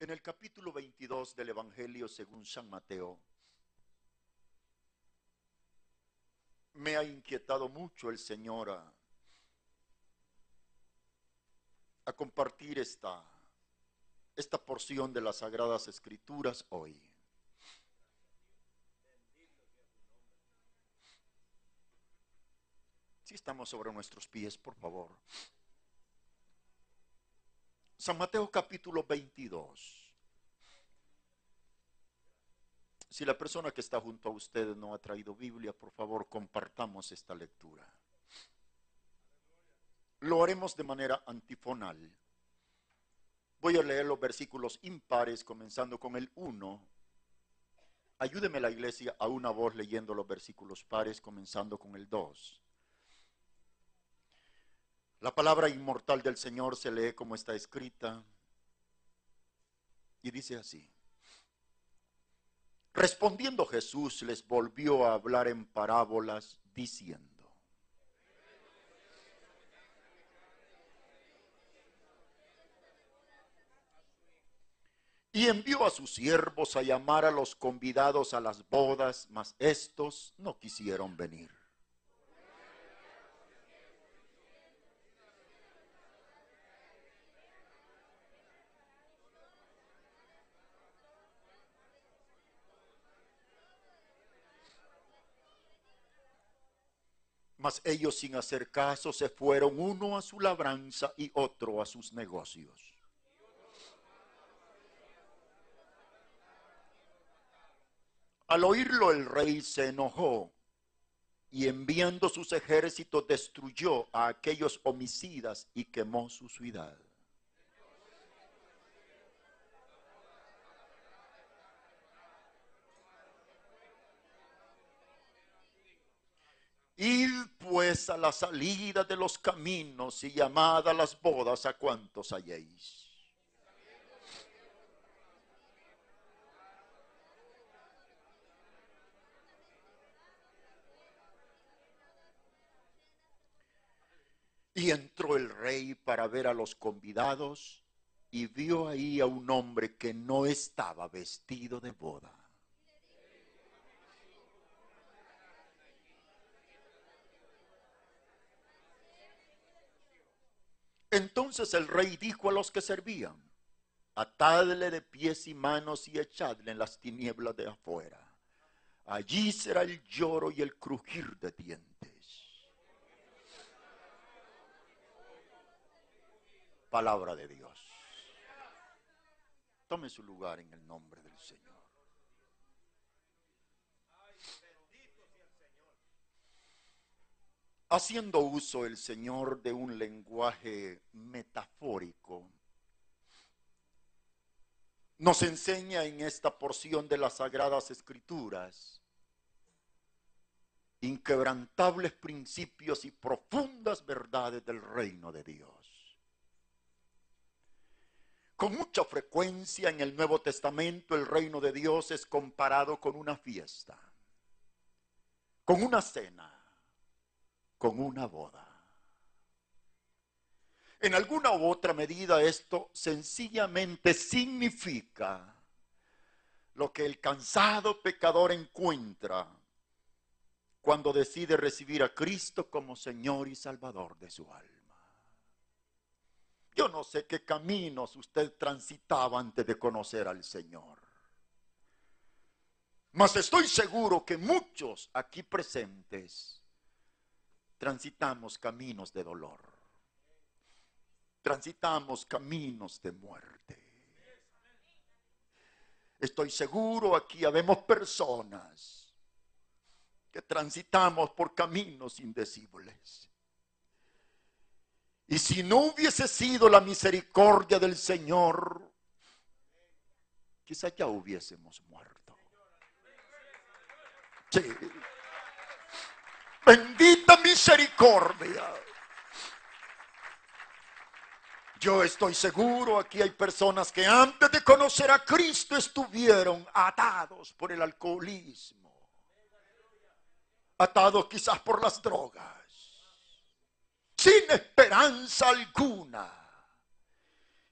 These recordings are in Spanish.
En el capítulo 22 del Evangelio según San Mateo, me ha inquietado mucho el Señor a, a compartir esta, esta porción de las Sagradas Escrituras hoy. Si estamos sobre nuestros pies, por favor. San Mateo capítulo 22. Si la persona que está junto a ustedes no ha traído Biblia, por favor compartamos esta lectura. Lo haremos de manera antifonal. Voy a leer los versículos impares comenzando con el 1. Ayúdeme la iglesia a una voz leyendo los versículos pares comenzando con el 2. La palabra inmortal del Señor se lee como está escrita y dice así. Respondiendo Jesús les volvió a hablar en parábolas diciendo. Y envió a sus siervos a llamar a los convidados a las bodas, mas estos no quisieron venir. Mas ellos sin hacer caso se fueron uno a su labranza y otro a sus negocios. Al oírlo el rey se enojó y enviando sus ejércitos destruyó a aquellos homicidas y quemó su ciudad. Id pues a la salida de los caminos y llamad a las bodas a cuantos halléis. Y entró el rey para ver a los convidados y vio ahí a un hombre que no estaba vestido de boda. Entonces el rey dijo a los que servían, atadle de pies y manos y echadle en las tinieblas de afuera. Allí será el lloro y el crujir de dientes. Palabra de Dios. Tome su lugar en el nombre del Señor. Haciendo uso el Señor de un lenguaje metafórico, nos enseña en esta porción de las Sagradas Escrituras inquebrantables principios y profundas verdades del reino de Dios. Con mucha frecuencia en el Nuevo Testamento el reino de Dios es comparado con una fiesta, con una cena con una boda. En alguna u otra medida esto sencillamente significa lo que el cansado pecador encuentra cuando decide recibir a Cristo como Señor y Salvador de su alma. Yo no sé qué caminos usted transitaba antes de conocer al Señor. Mas estoy seguro que muchos aquí presentes transitamos caminos de dolor. Transitamos caminos de muerte. Estoy seguro aquí habemos personas que transitamos por caminos indecibles. Y si no hubiese sido la misericordia del Señor, quizá ya hubiésemos muerto. Sí. Bendita misericordia. Yo estoy seguro, aquí hay personas que antes de conocer a Cristo estuvieron atados por el alcoholismo, atados quizás por las drogas, sin esperanza alguna.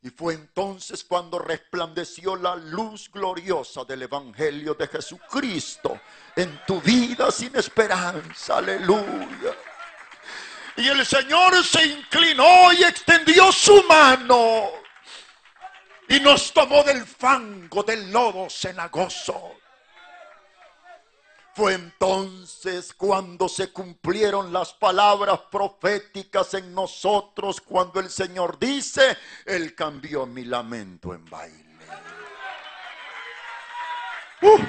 Y fue entonces cuando resplandeció la luz gloriosa del Evangelio de Jesucristo en tu vida sin esperanza. Aleluya. Y el Señor se inclinó y extendió su mano y nos tomó del fango del lodo cenagoso. Fue entonces cuando se cumplieron las palabras proféticas en nosotros, cuando el Señor dice, Él cambió mi lamento en baile. Uh,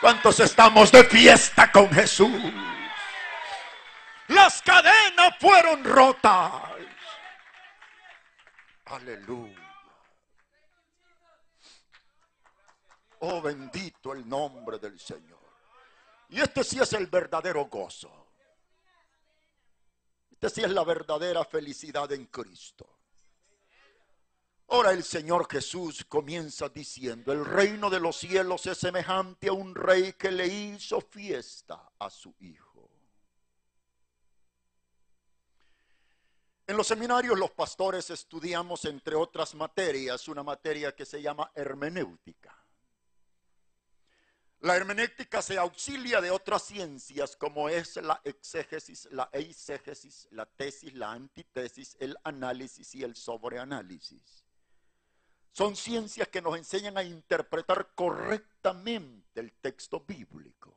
¿Cuántos estamos de fiesta con Jesús? Las cadenas fueron rotas. Aleluya. Oh, bendito el nombre del Señor. Y este sí es el verdadero gozo. Este sí es la verdadera felicidad en Cristo. Ahora el Señor Jesús comienza diciendo, el reino de los cielos es semejante a un rey que le hizo fiesta a su hijo. En los seminarios los pastores estudiamos, entre otras materias, una materia que se llama hermenéutica. La hermenéutica se auxilia de otras ciencias como es la exégesis, la eisegesis, la tesis, la antitesis, el análisis y el sobreanálisis. Son ciencias que nos enseñan a interpretar correctamente el texto bíblico.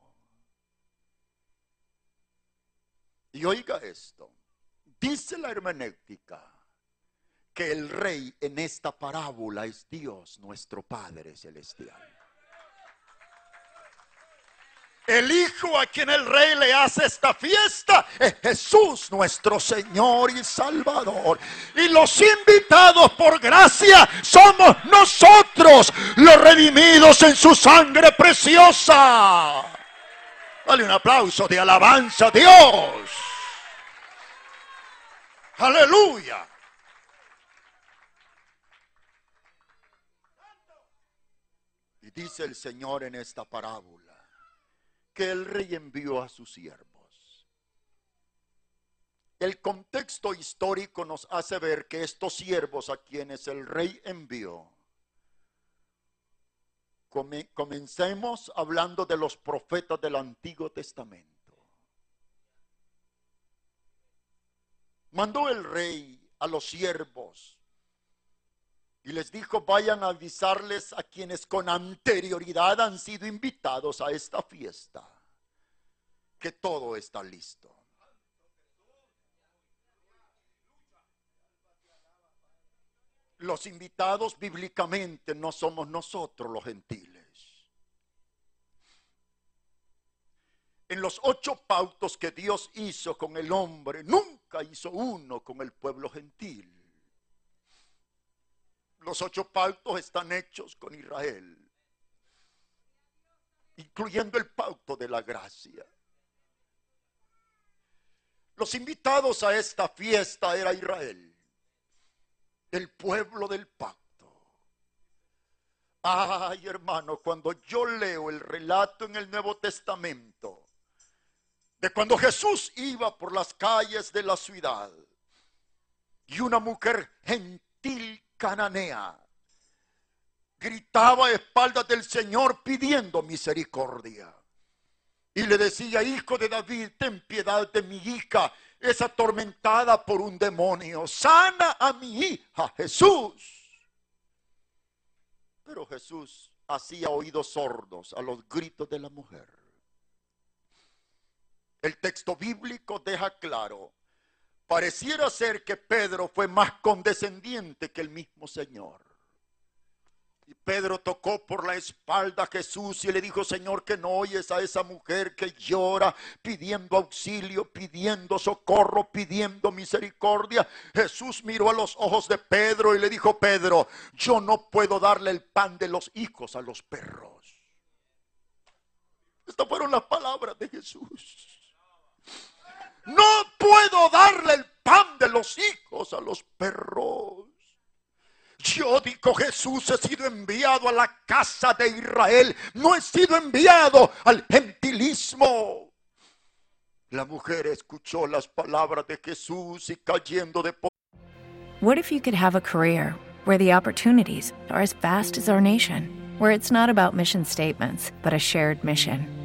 Y oiga esto. Dice la hermenéutica que el rey en esta parábola es Dios, nuestro Padre Celestial. El Hijo a quien el Rey le hace esta fiesta es Jesús, nuestro Señor y Salvador. Y los invitados por gracia somos nosotros, los redimidos en su sangre preciosa. Dale un aplauso de alabanza a Dios. Aleluya. Y dice el Señor en esta parábola que el rey envió a sus siervos. El contexto histórico nos hace ver que estos siervos a quienes el rey envió, comencemos hablando de los profetas del Antiguo Testamento. mandó el rey a los siervos y les dijo, vayan a avisarles a quienes con anterioridad han sido invitados a esta fiesta, que todo está listo. Los invitados bíblicamente no somos nosotros los gentiles. en los ocho pautos que Dios hizo con el hombre, nunca hizo uno con el pueblo gentil. Los ocho pautos están hechos con Israel, incluyendo el pauto de la gracia. Los invitados a esta fiesta era Israel, el pueblo del pacto. Ay, hermano, cuando yo leo el relato en el Nuevo Testamento, de cuando Jesús iba por las calles de la ciudad y una mujer gentil cananea gritaba a espaldas del Señor pidiendo misericordia. Y le decía, hijo de David, ten piedad de mi hija, es atormentada por un demonio. Sana a mi hija, Jesús. Pero Jesús hacía oídos sordos a los gritos de la mujer. El texto bíblico deja claro, pareciera ser que Pedro fue más condescendiente que el mismo Señor. Y Pedro tocó por la espalda a Jesús y le dijo, Señor, que no oyes a esa mujer que llora pidiendo auxilio, pidiendo socorro, pidiendo misericordia. Jesús miró a los ojos de Pedro y le dijo, Pedro, yo no puedo darle el pan de los hijos a los perros. Estas fueron las palabras de Jesús. No puedo darle el pan de los hijos a los perros. Yo digo, Jesús, he sido enviado a la casa de Israel, no he sido enviado al gentilismo. La mujer escuchó las palabras de Jesús y cayendo de What if you could have a career where the opportunities are as vast as our nation, where it's not about mission statements, but a shared mission?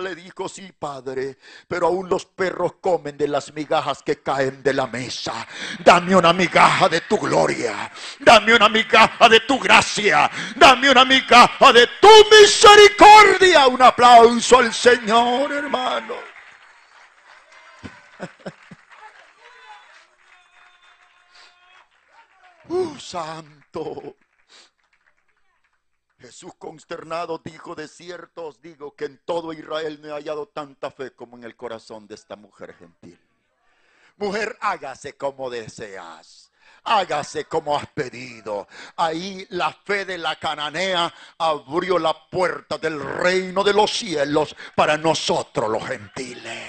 le dijo, sí, padre, pero aún los perros comen de las migajas que caen de la mesa. Dame una migaja de tu gloria, dame una migaja de tu gracia, dame una migaja de tu misericordia. Un aplauso al Señor, hermano. Uh, santo. Jesús consternado dijo, de cierto os digo que en todo Israel no he hallado tanta fe como en el corazón de esta mujer gentil. Mujer, hágase como deseas. Hágase como has pedido. Ahí la fe de la cananea abrió la puerta del reino de los cielos para nosotros los gentiles.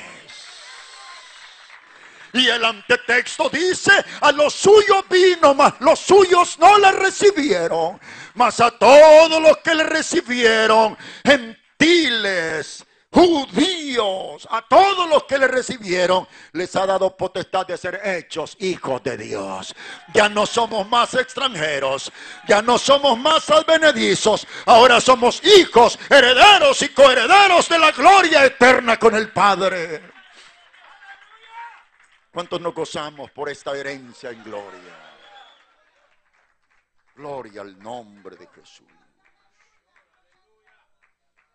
Y el antetexto dice, a los suyos vino, mas los suyos no le recibieron. Mas a todos los que le recibieron, gentiles, judíos, a todos los que le recibieron, les ha dado potestad de ser hechos hijos de Dios. Ya no somos más extranjeros, ya no somos más advenedizos, ahora somos hijos, herederos y coherederos de la gloria eterna con el Padre. ¿Cuántos nos gozamos por esta herencia en gloria? Gloria al nombre de Jesús.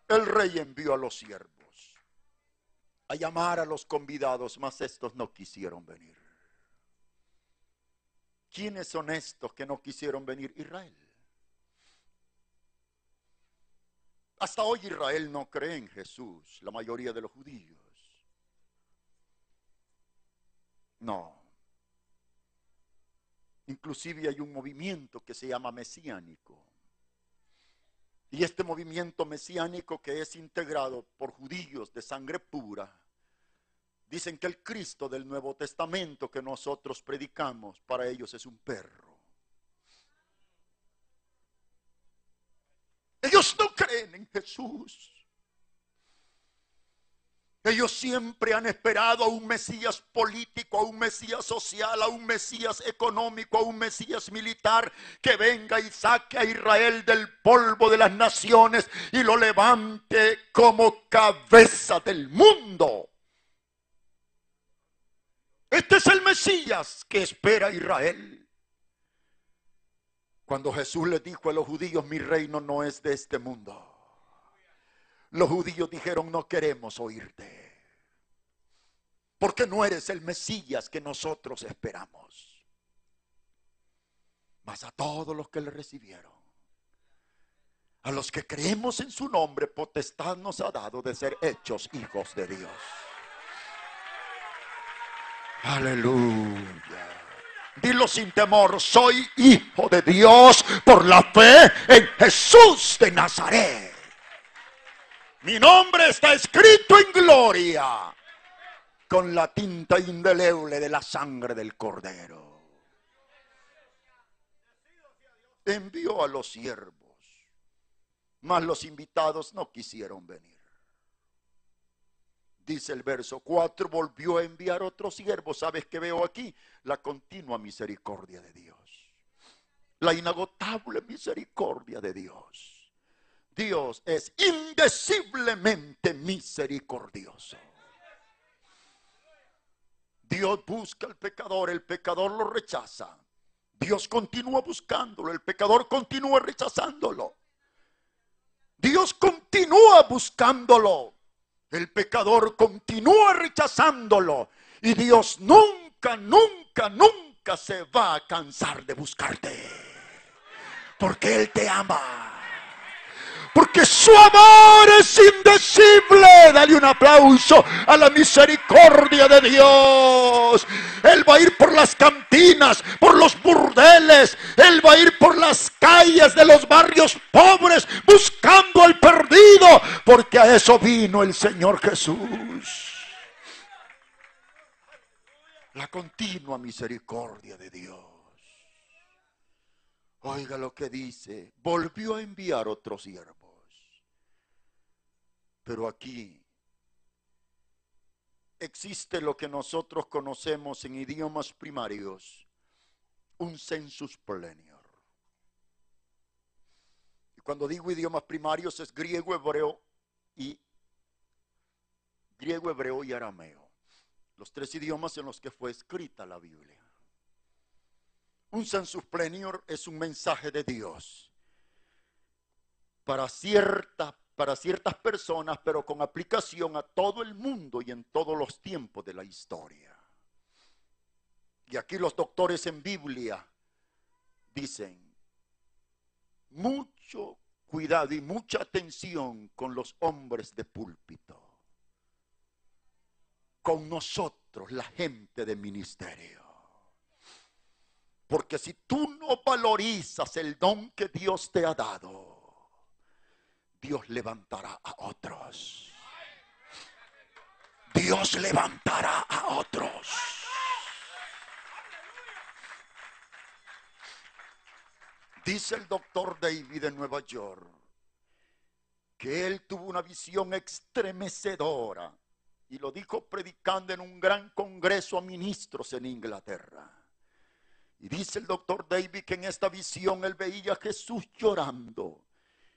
El rey envió a los siervos a llamar a los convidados, mas estos no quisieron venir. ¿Quiénes son estos que no quisieron venir? Israel. Hasta hoy Israel no cree en Jesús, la mayoría de los judíos. No. Inclusive hay un movimiento que se llama mesiánico. Y este movimiento mesiánico que es integrado por judíos de sangre pura, dicen que el Cristo del Nuevo Testamento que nosotros predicamos para ellos es un perro. Ellos no creen en Jesús. Ellos siempre han esperado a un Mesías político, a un Mesías social, a un Mesías económico, a un Mesías militar que venga y saque a Israel del polvo de las naciones y lo levante como cabeza del mundo. Este es el Mesías que espera Israel. Cuando Jesús le dijo a los judíos, mi reino no es de este mundo. Los judíos dijeron, no queremos oírte. Porque no eres el Mesías que nosotros esperamos. Mas a todos los que le recibieron, a los que creemos en su nombre, potestad nos ha dado de ser hechos hijos de Dios. Aleluya. Dilo sin temor, soy hijo de Dios por la fe en Jesús de Nazaret. Mi nombre está escrito en gloria con la tinta indeleble de la sangre del cordero. Envió a los siervos. mas los invitados no quisieron venir. Dice el verso 4, volvió a enviar otro siervo. ¿Sabes qué veo aquí? La continua misericordia de Dios. La inagotable misericordia de Dios. Dios es indeciblemente misericordioso. Dios busca al pecador, el pecador lo rechaza. Dios continúa buscándolo, el pecador continúa rechazándolo. Dios continúa buscándolo. El pecador continúa rechazándolo y Dios nunca, nunca, nunca se va a cansar de buscarte. Porque Él te ama. Porque su amor es indecible. Dale un aplauso a la misericordia de Dios. Él va a ir por las cantinas, por los burdeles. Él va a ir por las calles de los barrios pobres buscando al perdido. Porque a eso vino el Señor Jesús. La continua misericordia de Dios. Oiga lo que dice. Volvió a enviar otros siervos. Pero aquí existe lo que nosotros conocemos en idiomas primarios, un sensus plenior. Y cuando digo idiomas primarios es griego, hebreo y griego, hebreo y arameo. Los tres idiomas en los que fue escrita la Biblia. Un sensus plenior es un mensaje de Dios para cierta para ciertas personas, pero con aplicación a todo el mundo y en todos los tiempos de la historia. Y aquí los doctores en Biblia dicen, mucho cuidado y mucha atención con los hombres de púlpito, con nosotros, la gente de ministerio. Porque si tú no valorizas el don que Dios te ha dado, Dios levantará a otros. Dios levantará a otros. Dice el doctor David de Nueva York que él tuvo una visión estremecedora y lo dijo predicando en un gran congreso a ministros en Inglaterra. Y dice el doctor David que en esta visión él veía a Jesús llorando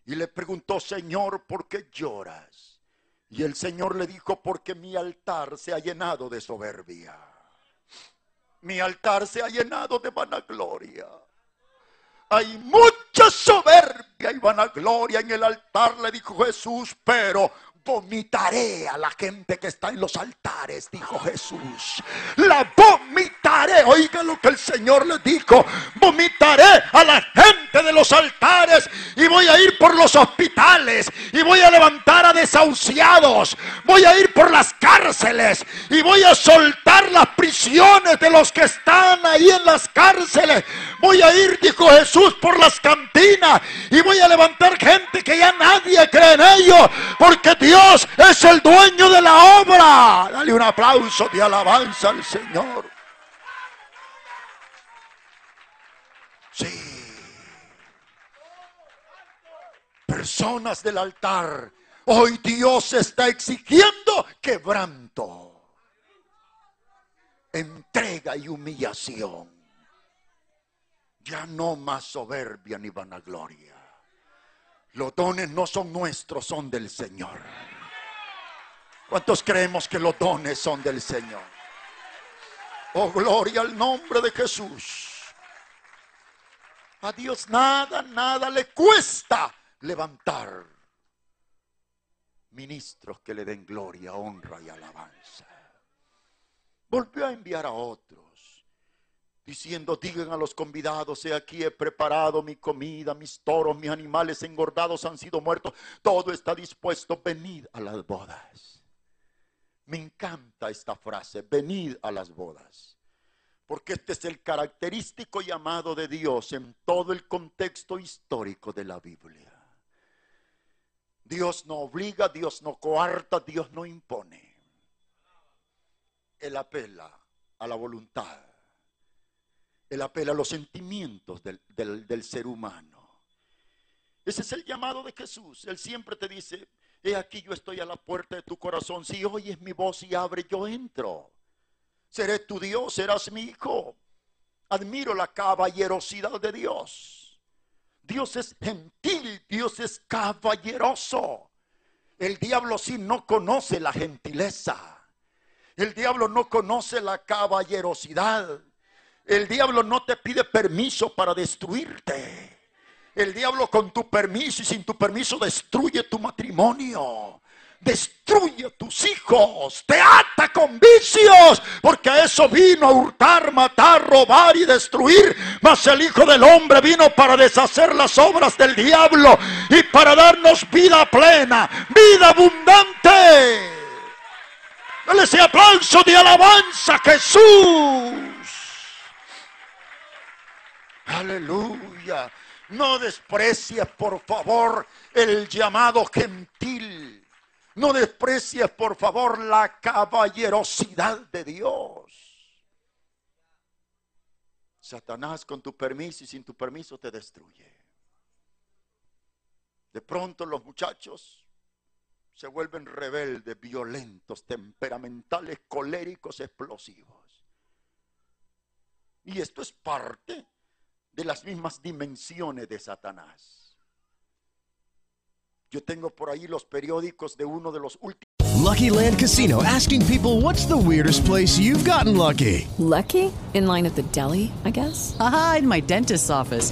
y le preguntó, Señor, ¿por qué lloras? Y el Señor le dijo, porque mi altar se ha llenado de soberbia. Mi altar se ha llenado de vanagloria. Hay mucha soberbia y vanagloria en el altar, le dijo Jesús, pero vomitaré a la gente que está en los altares, dijo Jesús. La vomitaré. Oiga lo que el Señor le dijo. Vomitaré a la gente de los altares y voy a ir por los hospitales y voy a levantar a desahuciados. Voy a ir por las cárceles y voy a soltar las prisiones de los que están ahí en las cárceles. Voy a ir, dijo Jesús, por las cantinas y voy a levantar gente que ya nadie cree en ellos porque Dios Dios es el dueño de la obra. Dale un aplauso de alabanza al Señor. Sí. Personas del altar. Hoy Dios está exigiendo quebranto, entrega y humillación. Ya no más soberbia ni vanagloria. Los dones no son nuestros, son del Señor. ¿Cuántos creemos que los dones son del Señor? Oh, gloria al nombre de Jesús. A Dios nada, nada le cuesta levantar ministros que le den gloria, honra y alabanza. Volvió a enviar a otros diciendo, digan a los convidados, he aquí he preparado mi comida, mis toros, mis animales engordados han sido muertos, todo está dispuesto, venid a las bodas. Me encanta esta frase, venid a las bodas, porque este es el característico llamado de Dios en todo el contexto histórico de la Biblia. Dios no obliga, Dios no coarta, Dios no impone. Él apela a la voluntad él apela a los sentimientos del, ser humano. Ese es el llamado de Jesús. Él siempre te dice, he aquí yo estoy a la puerta de tu corazón. Si oyes mi voz y abre, yo entro. Seré tu Dios, serás mi hijo. Admiro la caballerosidad de Dios. Dios es gentil, Dios es caballeroso. El diablo sí no conoce la gentileza. El diablo no conoce la caballerosidad. El diablo no te pide permiso para destruirte. El diablo con tu permiso y sin tu permiso destruye tu matrimonio destruye tus hijos, te ata con vicios, porque a eso vino a hurtar, matar, robar y destruir. Mas el Hijo del Hombre vino para deshacer las obras del diablo y para darnos vida plena, vida abundante. Dale ese aplauso de alabanza Jesús. Aleluya. No desprecies, por favor, el llamado gentil no desprecies, por favor, la caballerosidad de Dios. Satanás con tu permiso y sin tu permiso te destruye. De pronto los muchachos se vuelven rebeldes, violentos, temperamentales, coléricos, explosivos. Y esto es parte de las mismas dimensiones de Satanás. Yo tengo por ahí los periódicos de uno de los últimos. Lucky Land Casino asking people what's the weirdest place you've gotten lucky. Lucky? In line at the deli, I guess. Aha, in my dentist's office.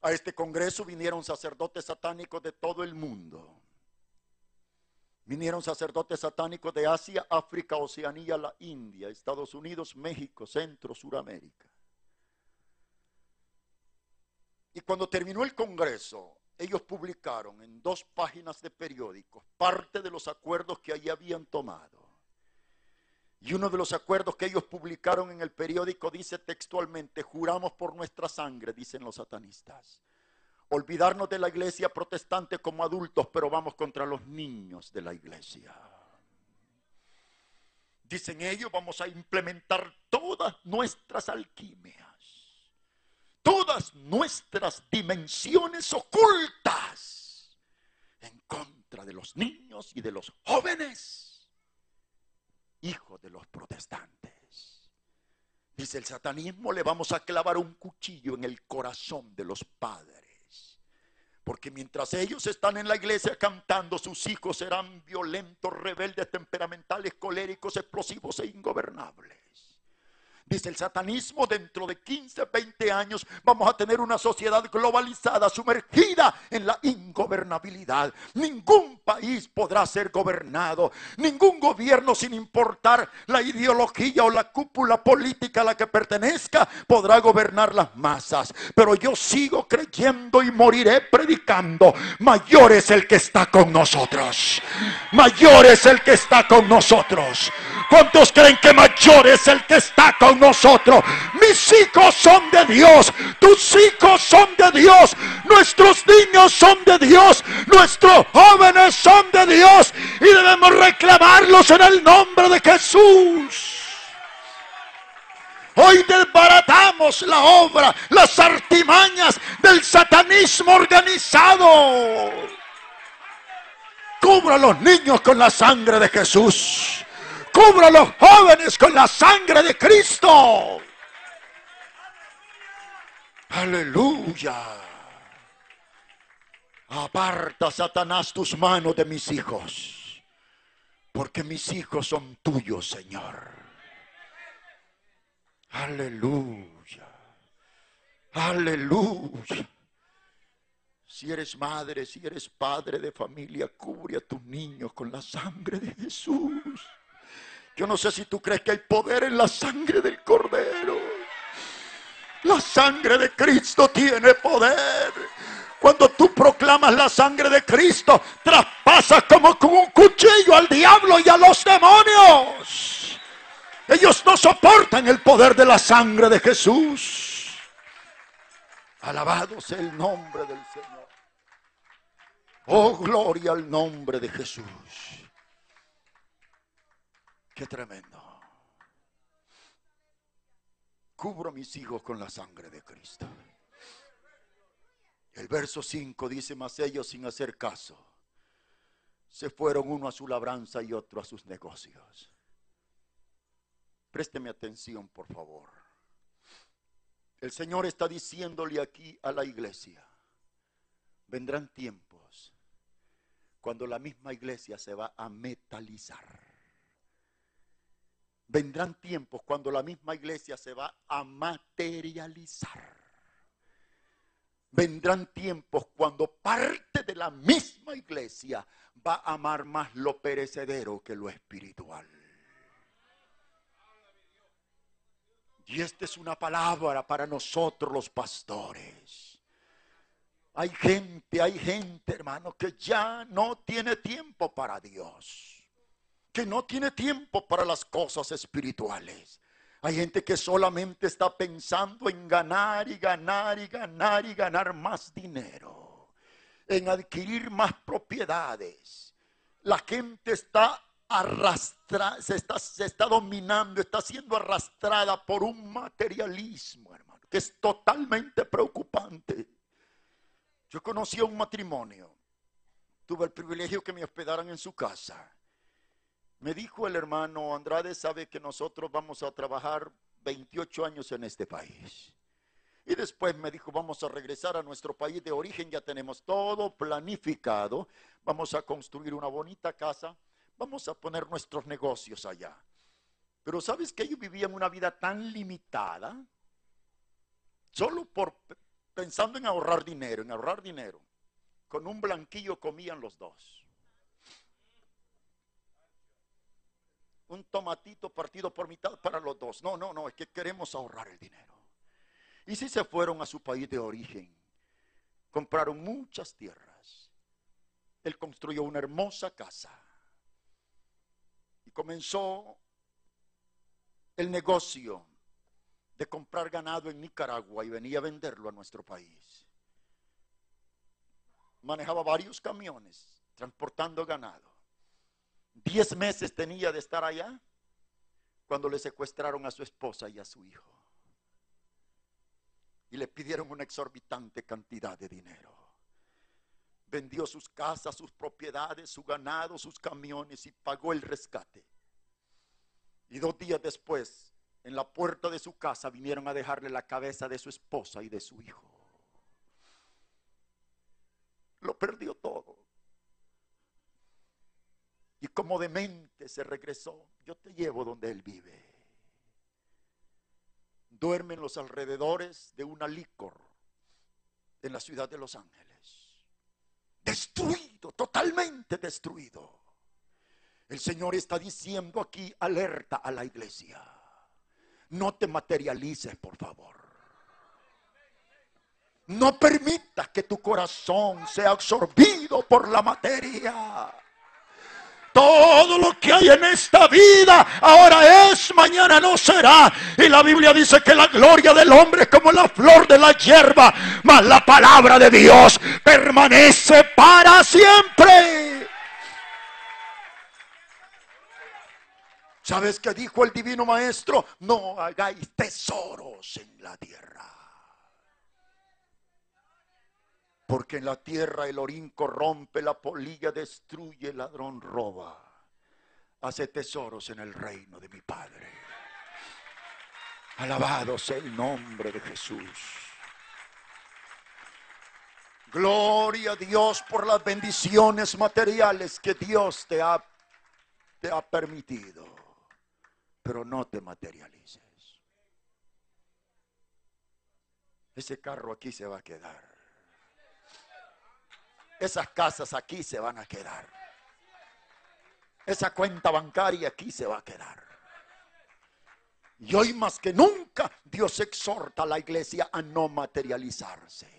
A este congreso vinieron sacerdotes satánicos de todo el mundo. Vinieron sacerdotes satánicos de Asia, África, Oceanía, la India, Estados Unidos, México, Centro, Suramérica. Y cuando terminó el congreso, ellos publicaron en dos páginas de periódicos parte de los acuerdos que allí habían tomado. Y uno de los acuerdos que ellos publicaron en el periódico dice textualmente, juramos por nuestra sangre, dicen los satanistas. Olvidarnos de la iglesia protestante como adultos, pero vamos contra los niños de la iglesia. Dicen ellos, vamos a implementar todas nuestras alquimias, todas nuestras dimensiones ocultas en contra de los niños y de los jóvenes hijo de los protestantes. Dice el satanismo, le vamos a clavar un cuchillo en el corazón de los padres. Porque mientras ellos están en la iglesia cantando, sus hijos serán violentos, rebeldes, temperamentales, coléricos, explosivos e ingobernables. Dice el satanismo, dentro de 15, 20 años vamos a tener una sociedad globalizada, sumergida en la ingobernabilidad. Ningún país podrá ser gobernado, ningún gobierno sin importar la ideología o la cúpula política a la que pertenezca podrá gobernar las masas. Pero yo sigo creyendo y moriré predicando. Mayor es el que está con nosotros. Mayor es el que está con nosotros. ¿Cuántos creen que mayor es el que está con nosotros? Mis hijos son de Dios, tus hijos son de Dios, nuestros niños son de Dios, nuestros jóvenes son de Dios y debemos reclamarlos en el nombre de Jesús. Hoy desbaratamos la obra, las artimañas del satanismo organizado. Cubra a los niños con la sangre de Jesús. Cubra a los jóvenes con la sangre de Cristo. Aleluya. Aparta, Satanás, tus manos de mis hijos, porque mis hijos son tuyos, Señor. Aleluya. Aleluya. Si eres madre, si eres padre de familia, cubre a tus niños con la sangre de Jesús. Yo no sé si tú crees que hay poder en la sangre del Cordero. La sangre de Cristo tiene poder. Cuando tú proclamas la sangre de Cristo, traspasas como con un cuchillo al diablo y a los demonios. Ellos no soportan el poder de la sangre de Jesús. Alabado sea el nombre del Señor. Oh, gloria al nombre de Jesús. Qué tremendo. Cubro a mis hijos con la sangre de Cristo. El verso 5 dice, mas ellos sin hacer caso, se fueron uno a su labranza y otro a sus negocios. Présteme atención, por favor. El Señor está diciéndole aquí a la iglesia, vendrán tiempos cuando la misma iglesia se va a metalizar. Vendrán tiempos cuando la misma iglesia se va a materializar. Vendrán tiempos cuando parte de la misma iglesia va a amar más lo perecedero que lo espiritual. Y esta es una palabra para nosotros los pastores. Hay gente, hay gente, hermano, que ya no tiene tiempo para Dios. Que no tiene tiempo para las cosas espirituales. Hay gente que solamente está pensando en ganar y ganar y ganar y ganar más dinero. En adquirir más propiedades. La gente está arrastra, se está, se está dominando, está siendo arrastrada por un materialismo, hermano, que es totalmente preocupante. Yo conocí a un matrimonio, tuve el privilegio que me hospedaran en su casa. Me dijo el hermano Andrade, sabe que nosotros vamos a trabajar 28 años en este país. Y después me dijo, vamos a regresar a nuestro país de origen, ya tenemos todo planificado, vamos a construir una bonita casa, vamos a poner nuestros negocios allá. Pero sabes que ellos vivían una vida tan limitada, solo por pensando en ahorrar dinero, en ahorrar dinero. Con un blanquillo comían los dos. Un tomatito partido por mitad para los dos. No, no, no, es que queremos ahorrar el dinero. Y si se fueron a su país de origen, compraron muchas tierras. Él construyó una hermosa casa y comenzó el negocio de comprar ganado en Nicaragua y venía a venderlo a nuestro país. Manejaba varios camiones transportando ganado. Diez meses tenía de estar allá cuando le secuestraron a su esposa y a su hijo. Y le pidieron una exorbitante cantidad de dinero. Vendió sus casas, sus propiedades, su ganado, sus camiones y pagó el rescate. Y dos días después, en la puerta de su casa vinieron a dejarle la cabeza de su esposa y de su hijo. Lo perdió todo. Y como demente se regresó. Yo te llevo donde él vive. Duerme en los alrededores de una licor en la ciudad de Los Ángeles. Destruido, totalmente destruido. El Señor está diciendo aquí, alerta a la iglesia. No te materialices, por favor. No permitas que tu corazón sea absorbido por la materia. Todo lo que hay en esta vida ahora es, mañana no será. Y la Biblia dice que la gloria del hombre es como la flor de la hierba, mas la palabra de Dios permanece para siempre. ¿Sabes qué dijo el divino maestro? No hagáis tesoros en la tierra. Porque en la tierra el orín corrompe, la polilla destruye, el ladrón roba. Hace tesoros en el reino de mi Padre. Alabado sea el nombre de Jesús. Gloria a Dios por las bendiciones materiales que Dios te ha, te ha permitido. Pero no te materialices. Ese carro aquí se va a quedar. Esas casas aquí se van a quedar. Esa cuenta bancaria aquí se va a quedar. Y hoy más que nunca Dios exhorta a la iglesia a no materializarse.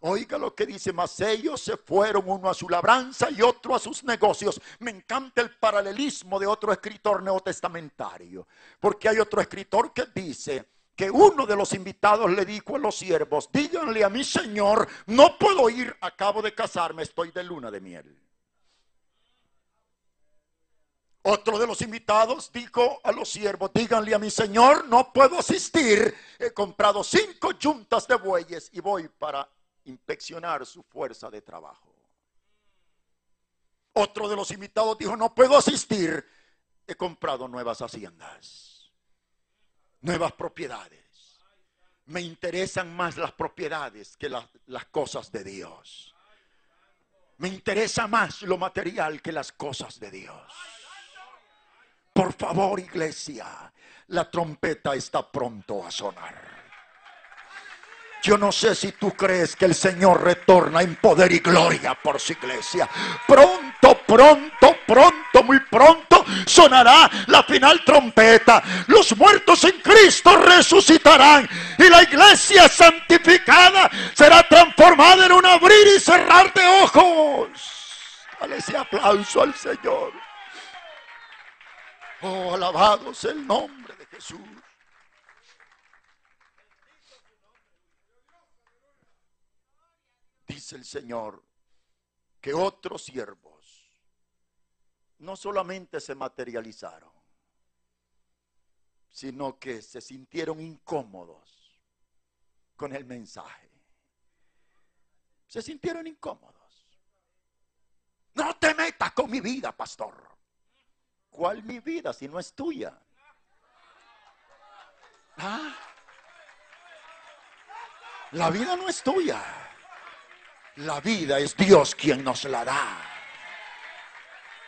Oiga lo que dice, mas ellos se fueron uno a su labranza y otro a sus negocios. Me encanta el paralelismo de otro escritor neotestamentario, porque hay otro escritor que dice que uno de los invitados le dijo a los siervos, díganle a mi señor, no puedo ir, acabo de casarme, estoy de luna de miel. Otro de los invitados dijo a los siervos, díganle a mi señor, no puedo asistir, he comprado cinco yuntas de bueyes y voy para inspeccionar su fuerza de trabajo. Otro de los invitados dijo, no puedo asistir, he comprado nuevas haciendas, nuevas propiedades. Me interesan más las propiedades que las, cosas de Dios. Me interesa más lo material que las cosas de Dios. Por favor, iglesia, la trompeta está pronto a sonar. Yo no sé si tú crees que el Señor retorna en poder y gloria por su iglesia. Pronto, pronto, pronto, muy pronto sonará la final trompeta. Los muertos en Cristo resucitarán y la iglesia santificada será transformada en un abrir y cerrar de ojos. Dale ese aplauso al Señor. Oh, alabado sea el nombre de Jesús. Dice el Señor que otros siervos no solamente se materializaron, sino que se sintieron incómodos con el mensaje. Se sintieron incómodos. No te metas con mi vida, pastor. ¿Cuál mi vida si no es tuya? ¿Ah? La vida no es tuya. La vida es Dios quien nos la da.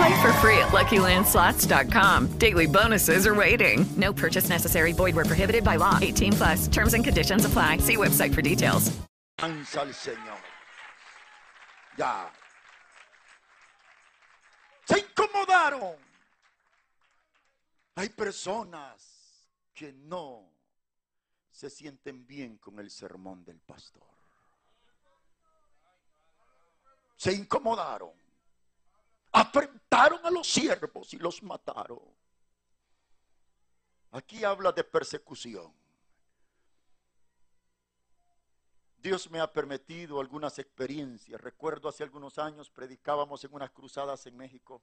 Play for free at LuckyLandSlots.com. Daily bonuses are waiting. No purchase necessary. Void were prohibited by law. 18 plus. Terms and conditions apply. See website for details. Alabanza al Señor. Ya. Se incomodaron. Hay personas que no se sienten bien con el sermón del pastor. Se incomodaron. A los siervos y los mataron. Aquí habla de persecución. Dios me ha permitido algunas experiencias. Recuerdo hace algunos años predicábamos en unas cruzadas en México.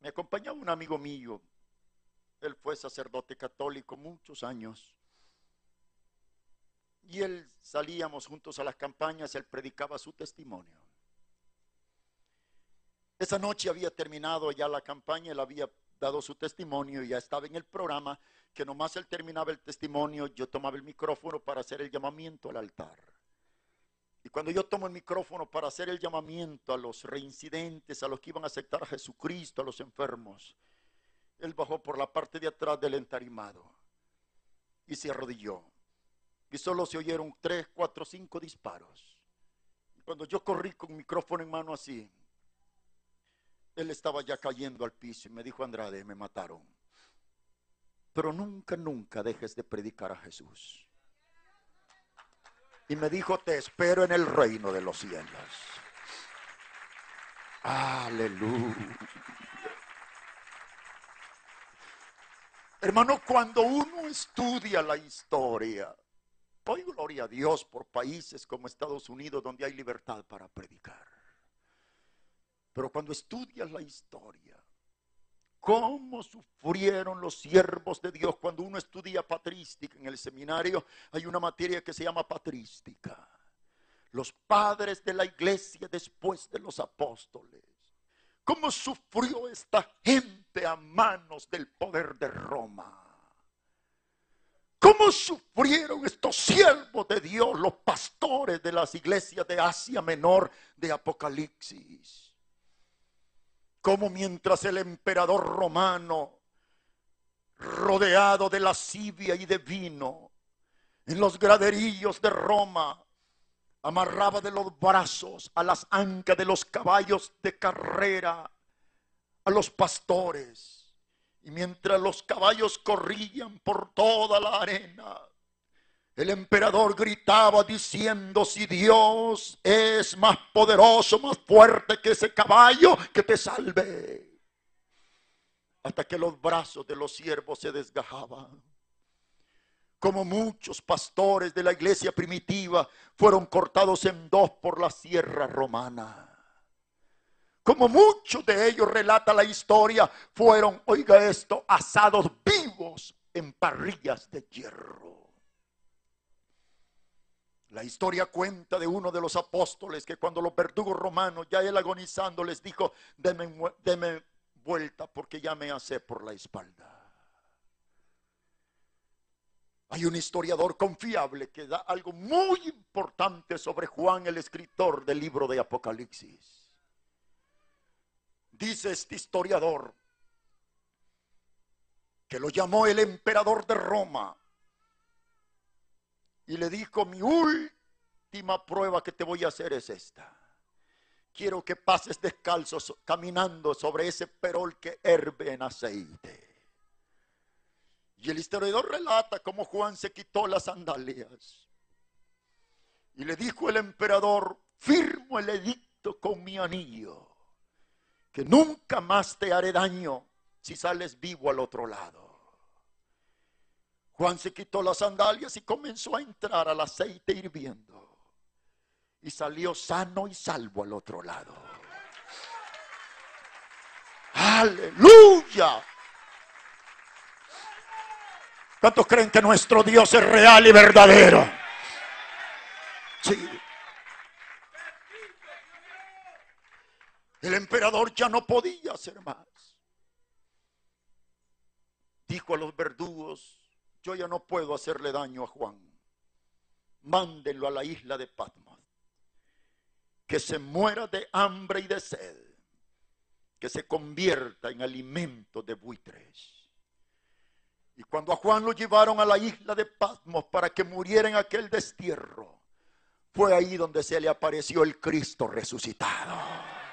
Me acompañaba un amigo mío. Él fue sacerdote católico muchos años. Y él salíamos juntos a las campañas, él predicaba su testimonio. Esa noche había terminado ya la campaña, él había dado su testimonio y ya estaba en el programa, que nomás él terminaba el testimonio, yo tomaba el micrófono para hacer el llamamiento al altar. Y cuando yo tomo el micrófono para hacer el llamamiento a los reincidentes, a los que iban a aceptar a Jesucristo, a los enfermos, él bajó por la parte de atrás del entarimado y se arrodilló. Y solo se oyeron tres, cuatro, cinco disparos. Y cuando yo corrí con micrófono en mano así, él estaba ya cayendo al piso y me dijo, Andrade, me mataron. Pero nunca, nunca dejes de predicar a Jesús. Y me dijo, te espero en el reino de los cielos. Aleluya. Hermano, cuando uno estudia la historia, doy gloria a Dios por países como Estados Unidos donde hay libertad para predicar. Pero cuando estudias la historia, cómo sufrieron los siervos de Dios cuando uno estudia patrística en el seminario, hay una materia que se llama patrística. Los padres de la iglesia después de los apóstoles. ¿Cómo sufrió esta gente a manos del poder de Roma? ¿Cómo sufrieron estos siervos de Dios, los pastores de las iglesias de Asia Menor de Apocalipsis? Como mientras el emperador romano, rodeado de lascivia y de vino, en los graderillos de Roma, amarraba de los brazos a las ancas de los caballos de carrera a los pastores. Y mientras los caballos corrían por toda la arena, el emperador gritaba diciendo, si Dios es más poderoso, más fuerte que ese caballo, que te salve. Hasta que los brazos de los siervos se desgajaban. Como muchos pastores de la iglesia primitiva fueron cortados en dos por la sierra romana. Como muchos de ellos relata la historia, fueron, oiga esto, asados vivos en parrillas de hierro. La historia cuenta de uno de los apóstoles que cuando los verdugos romanos, ya él agonizando, les dijo, deme, vuelta porque ya me hace por la espalda. Hay un historiador confiable que da algo muy importante sobre Juan, el escritor del libro de Apocalipsis. Dice este historiador que lo llamó el emperador de Roma y le dijo, mi última prueba que te voy a hacer es esta. Quiero que pases descalzo caminando sobre ese perol que herve en aceite. Y el historiador relata cómo Juan se quitó las sandalias. Y le dijo el emperador, firmo el edicto con mi anillo, que nunca más te haré daño si sales vivo al otro lado. Juan se quitó las sandalias y comenzó a entrar al aceite hirviendo. Y salió sano y salvo al otro lado. Aleluya. ¿Cuántos creen que nuestro Dios es real y verdadero? Sí. El emperador ya no podía hacer más. Dijo a los verdugos, yo ya no puedo hacerle daño a Juan. Mándenlo a la isla de Patmos. Que se muera de hambre y de sed. Que se convierta en alimento de buitres. Y cuando a Juan lo llevaron a la isla de Patmos para que muriera en aquel destierro, fue ahí donde se le apareció el Cristo resucitado.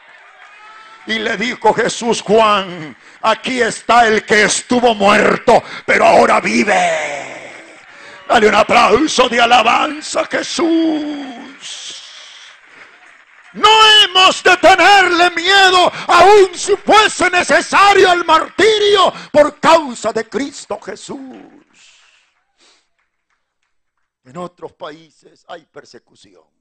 Y le dijo Jesús Juan, aquí está el que estuvo muerto, pero ahora vive. Dale un aplauso de alabanza Jesús. No hemos de tenerle miedo, aun si fuese necesario el martirio por causa de Cristo Jesús. En otros países hay persecución.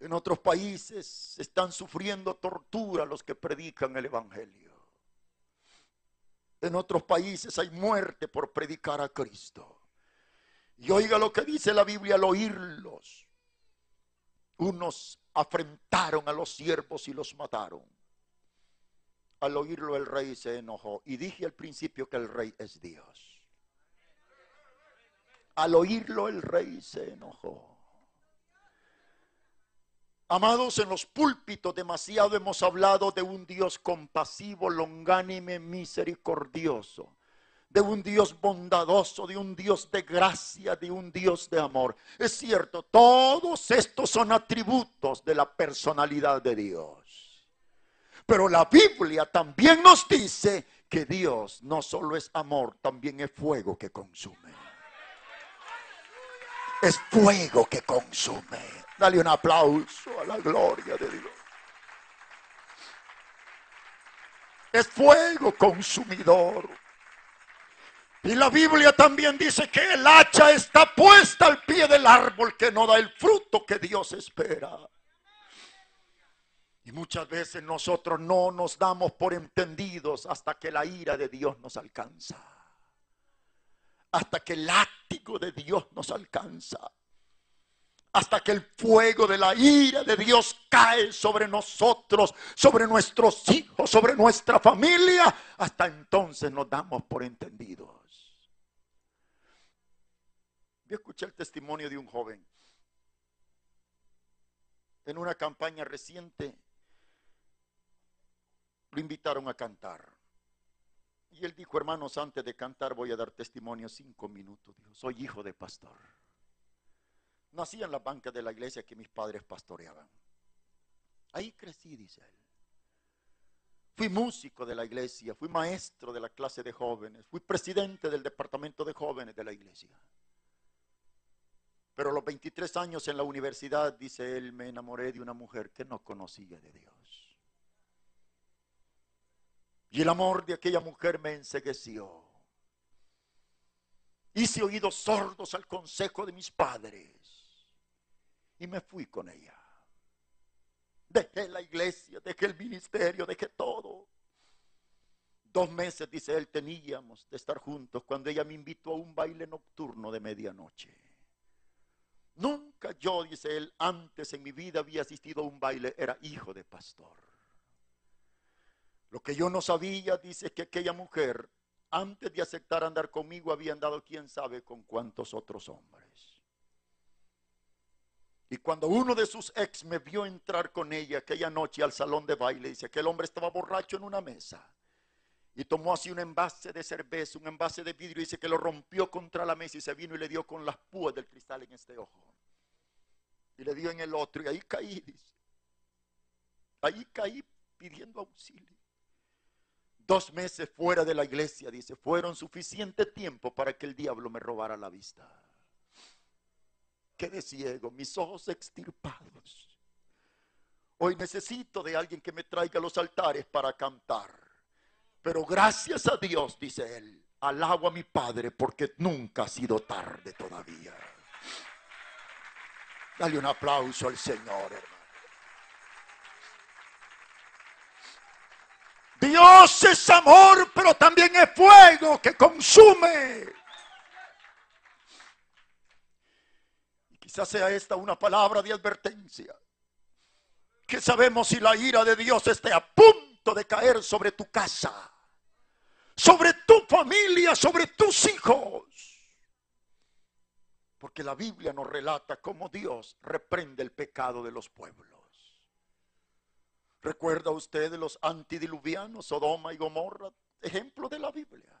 En otros países están sufriendo tortura los que predican el Evangelio. En otros países hay muerte por predicar a Cristo. Y oiga lo que dice la Biblia al oírlos. Unos afrentaron a los siervos y los mataron. Al oírlo el rey se enojó. Y dije al principio que el rey es Dios. Al oírlo el rey se enojó. Amados, en los púlpitos demasiado hemos hablado de un Dios compasivo, longánime, misericordioso, de un Dios bondadoso, de un Dios de gracia, de un Dios de amor. Es cierto, todos estos son atributos de la personalidad de Dios. Pero la Biblia también nos dice que Dios no solo es amor, también es fuego que consume. Es fuego que consume. Dale un aplauso a la gloria de Dios. Es fuego consumidor. Y la Biblia también dice que el hacha está puesta al pie del árbol que no da el fruto que Dios espera. Y muchas veces nosotros no nos damos por entendidos hasta que la ira de Dios nos alcanza. Hasta que el látigo de Dios nos alcanza hasta que el fuego de la ira de Dios cae sobre nosotros, sobre nuestros hijos, sobre nuestra familia. Hasta entonces nos damos por entendidos. Yo escuché el testimonio de un joven en una campaña reciente lo invitaron a cantar. Y él dijo, hermanos, antes de cantar voy a dar testimonio cinco minutos. Soy hijo de pastor. Nací en la banca de la iglesia que mis padres pastoreaban. Ahí crecí, dice él. Fui músico de la iglesia, fui maestro de la clase de jóvenes, fui presidente del departamento de jóvenes de la iglesia. Pero a los 23 años en la universidad, dice él, me enamoré de una mujer que no conocía de Dios. Y el amor de aquella mujer me ensegueció. Hice oídos sordos al consejo de mis padres y me fui con ella. Dejé la iglesia, dejé el ministerio, dejé todo. Dos meses, dice él, teníamos de estar juntos cuando ella me invitó a un baile nocturno de medianoche. Nunca yo, dice él, antes en mi vida había asistido a un baile, era hijo de pastor. Lo que yo no sabía, dice que aquella mujer, antes de aceptar andar conmigo, había andado quién sabe con cuántos otros hombres. Y cuando uno de sus ex me vio entrar con ella aquella noche al salón de baile, dice que el hombre estaba borracho en una mesa. Y tomó así un envase de cerveza, un envase de vidrio, y dice que lo rompió contra la mesa y se vino y le dio con las púas del cristal en este ojo. Y le dio en el otro, y ahí caí, dice. Ahí caí pidiendo auxilio. Dos meses fuera de la iglesia, dice, fueron suficiente tiempo para que el diablo me robara la vista quedé ciego, mis ojos extirpados. Hoy necesito de alguien que me traiga los altares para cantar. Pero gracias a Dios, dice él, alabo a mi Padre porque nunca ha sido tarde todavía. Dale un aplauso al Señor, hermano. Dios es amor, pero también es fuego que consume. Sea esta una palabra de advertencia. Que sabemos si la ira de Dios esté a punto de caer sobre tu casa, sobre tu familia, sobre tus hijos. Porque la Biblia nos relata cómo Dios reprende el pecado de los pueblos. ¿Recuerda usted de los antidiluvianos, Sodoma y Gomorra? Ejemplo de la Biblia.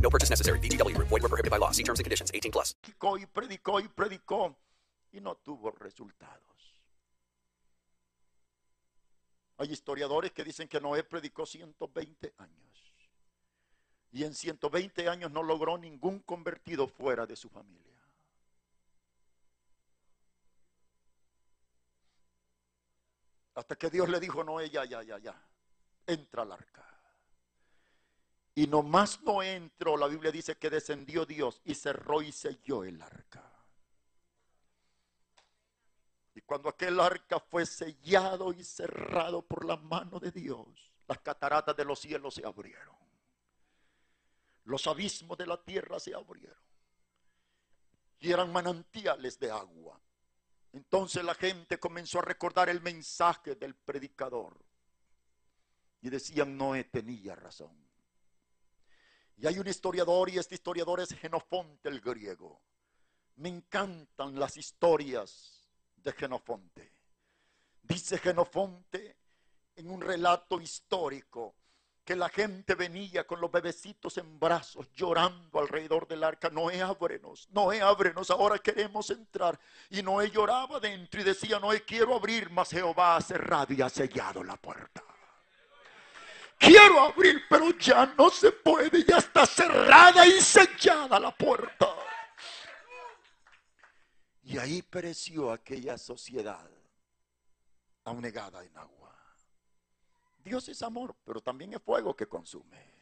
No purchase necessary. DTW, void, were prohibited by law. See terms and conditions 18 plus. Predicó y predicó y predicó y no tuvo resultados. Hay historiadores que dicen que Noé predicó 120 años. y en 120 años no logró ningún convertido fuera de su familia. Hasta que Dios le dijo, no, ya, ya, ya, ya, entra al arca. Y nomás no entró, la Biblia dice que descendió Dios y cerró y selló el arca. Y cuando aquel arca fue sellado y cerrado por la mano de Dios, las cataratas de los cielos se abrieron los abismos de la tierra se abrieron y eran manantiales de agua. Entonces la gente comenzó a recordar el mensaje del predicador y decían, Noé tenía razón. Y hay un historiador y este historiador es Genofonte el griego. Me encantan las historias de Genofonte. Dice Genofonte en un relato histórico que la gente venía con los bebecitos en brazos llorando alrededor del arca. Noé, ábrenos, Noé, ábrenos, ahora queremos entrar. Y Noé lloraba dentro y decía, Noé, quiero abrir, mas Jehová ha cerrado y ha sellado la puerta. Quiero abrir, pero ya no se puede, ya está cerrada y sellada la puerta. Y ahí pereció aquella sociedad negada en agua. Dios es amor, pero también es fuego que consume.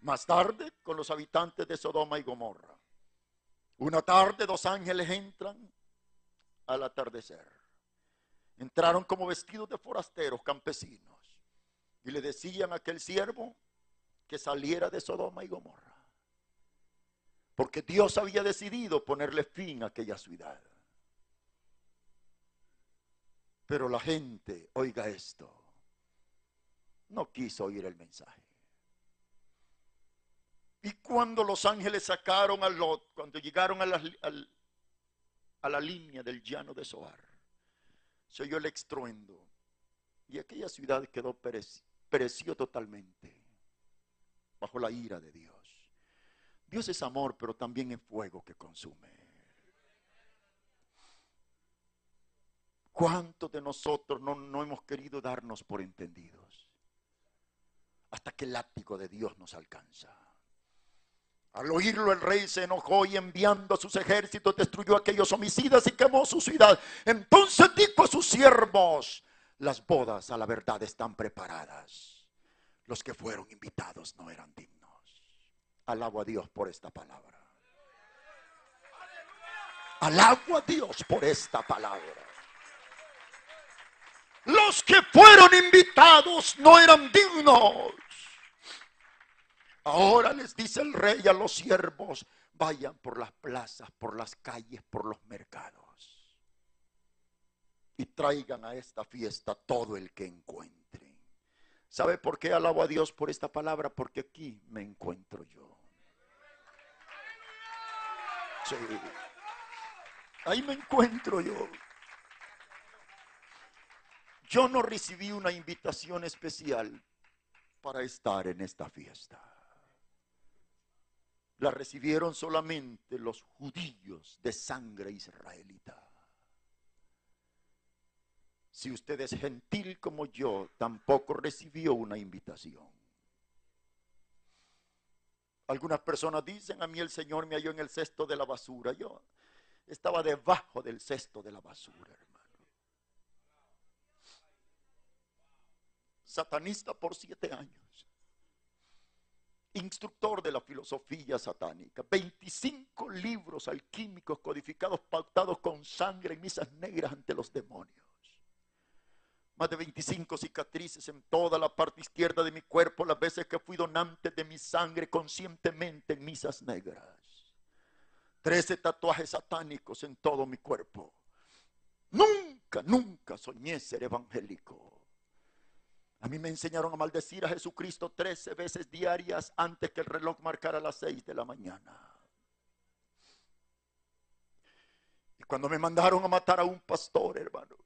Más tarde, con los habitantes de Sodoma y Gomorra. Una tarde, dos ángeles entran al atardecer. Entraron como vestidos de forasteros campesinos y le decían a aquel siervo que saliera de Sodoma y Gomorra. Porque Dios había decidido ponerle fin a aquella ciudad. Pero la gente, oiga esto, no quiso oír el mensaje. Y cuando los ángeles sacaron a Lot, cuando llegaron a la, a la línea del llano de Soar, se oyó el estruendo y aquella ciudad quedó pereció totalmente bajo la ira de Dios. Dios es amor, pero también es fuego que consume. ¿Cuántos de nosotros no, no hemos querido darnos por entendidos? Hasta que el látigo de Dios nos alcanza. Al oírlo el rey se enojó y enviando a sus ejércitos destruyó a aquellos homicidas y quemó su ciudad. Entonces dijo a sus siervos, las bodas a la verdad están preparadas. Los que fueron invitados no eran dignos. Alabo a Dios por esta palabra. Alabo a Dios por esta palabra. Los que fueron invitados no eran dignos. Ahora les dice el rey a los siervos, vayan por las plazas, por las calles, por los mercados. Y traigan a esta fiesta todo el que encuentren. ¿Sabe por qué alabo a Dios por esta palabra? Porque aquí me encuentro yo. Sí. Ahí me encuentro yo. Yo no recibí una invitación especial para estar en esta fiesta. La recibieron solamente los judíos de sangre israelita. Si usted es gentil como yo, tampoco recibió una invitación. Algunas personas dicen, a mí el Señor me halló en el cesto de la basura. Yo estaba debajo del cesto de la basura, hermano. Satanista por siete años. Instructor de la filosofía satánica. 25 libros alquímicos codificados, pautados con sangre en misas negras ante los demonios más de 25 cicatrices en toda la parte izquierda de mi cuerpo las veces que fui donante de mi sangre conscientemente en misas negras. 13 tatuajes satánicos en todo mi cuerpo. Nunca, nunca soñé ser evangélico. A mí me enseñaron a maldecir a Jesucristo 13 veces diarias antes que el reloj marcara las 6 de la mañana. Y cuando me mandaron a matar a un pastor, hermano,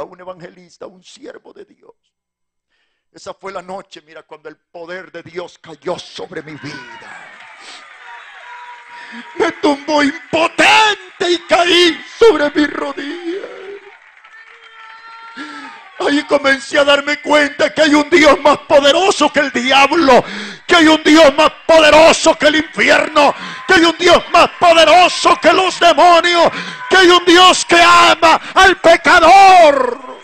a un evangelista, a un siervo de Dios. Esa fue la noche, mira, cuando el poder de Dios cayó sobre mi vida. Me tumbó impotente y caí sobre mis rodillas. Ahí comencé a darme cuenta que hay un Dios más poderoso que el diablo, que hay un Dios más poderoso que el infierno, que hay un Dios más poderoso que los demonios, que hay un Dios que ama al pecador.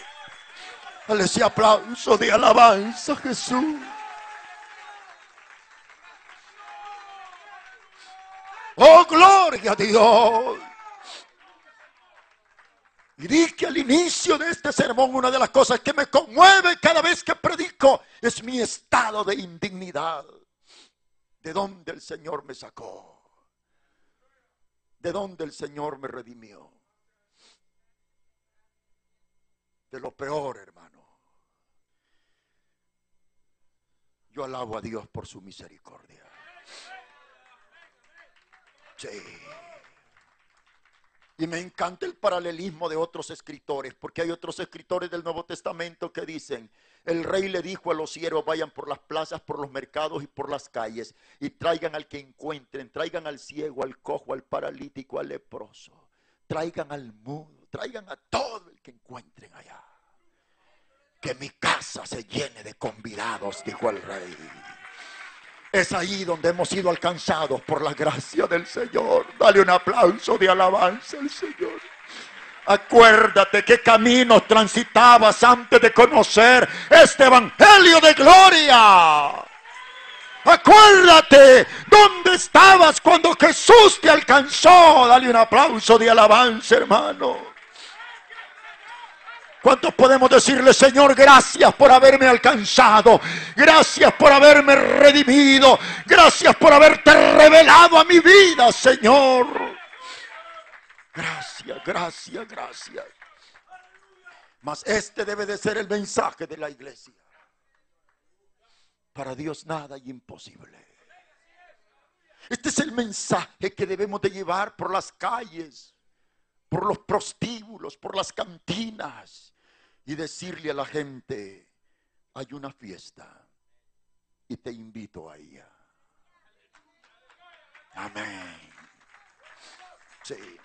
Dale ese aplauso de alabanza, Jesús. Oh, gloria a Dios. Y dije al inicio de este sermón, una de las cosas que me conmueve cada vez que predico es mi estado de indignidad. De donde el Señor me sacó. De donde el Señor me redimió. De lo peor, hermano. Yo alabo a Dios por su misericordia. Sí. Y me encanta el paralelismo de otros escritores, porque hay otros escritores del Nuevo Testamento que dicen, el rey le dijo a los siervos, vayan por las plazas, por los mercados y por las calles, y traigan al que encuentren, traigan al ciego, al cojo, al paralítico, al leproso, traigan al mudo, traigan a todo el que encuentren allá. Que mi casa se llene de convidados, dijo el rey. Es ahí donde hemos sido alcanzados por la gracia del Señor. Dale un aplauso de alabanza al Señor. Acuérdate qué caminos transitabas antes de conocer este Evangelio de gloria. Acuérdate dónde estabas cuando Jesús te alcanzó. Dale un aplauso de alabanza, hermano. ¿Cuántos podemos decirle, Señor, gracias por haberme alcanzado? Gracias por haberme redimido. Gracias por haberte revelado a mi vida, Señor. Gracias, gracias, gracias. Mas este debe de ser el mensaje de la iglesia. Para Dios nada es imposible. Este es el mensaje que debemos de llevar por las calles, por los prostíbulos, por las cantinas y decirle a la gente, hay una fiesta y te invito a ella. Amén. Sí.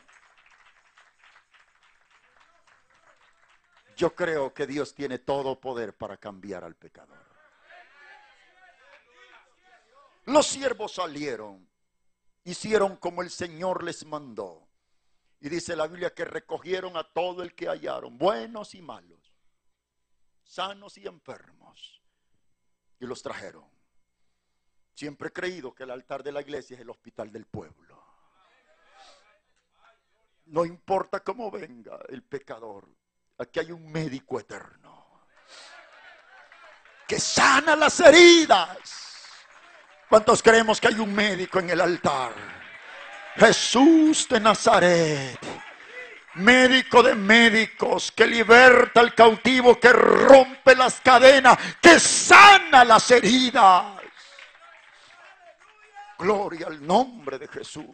Yo creo que Dios tiene todo poder para cambiar al pecador. Los siervos salieron, hicieron como el Señor les mandó. Y dice la Biblia que recogieron a todo el que hallaron, buenos y malos, sanos y enfermos, y los trajeron. Siempre he creído que el altar de la iglesia es el hospital del pueblo. No importa cómo venga el pecador, aquí hay un médico eterno que sana las heridas ¿Cuántos creemos que hay un médico en el altar? Jesús de Nazaret. Médico de médicos que liberta al cautivo, que rompe las cadenas, que sana las heridas. Gloria al nombre de Jesús.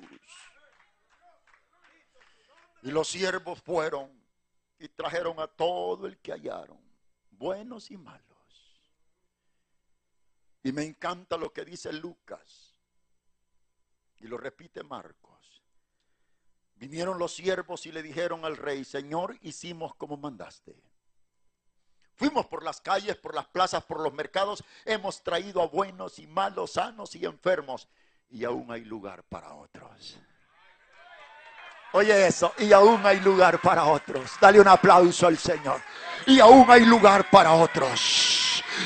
Y los siervos fueron y trajeron a todo el que hallaron, buenos y malos. Y me encanta lo que dice Lucas. Y lo repite Marcos. Vinieron los siervos y le dijeron al rey, Señor, hicimos como mandaste. Fuimos por las calles, por las plazas, por los mercados. Hemos traído a buenos y malos, sanos y enfermos. Y aún hay lugar para otros. Oye eso, y aún hay lugar para otros. Dale un aplauso al Señor. Y aún hay lugar para otros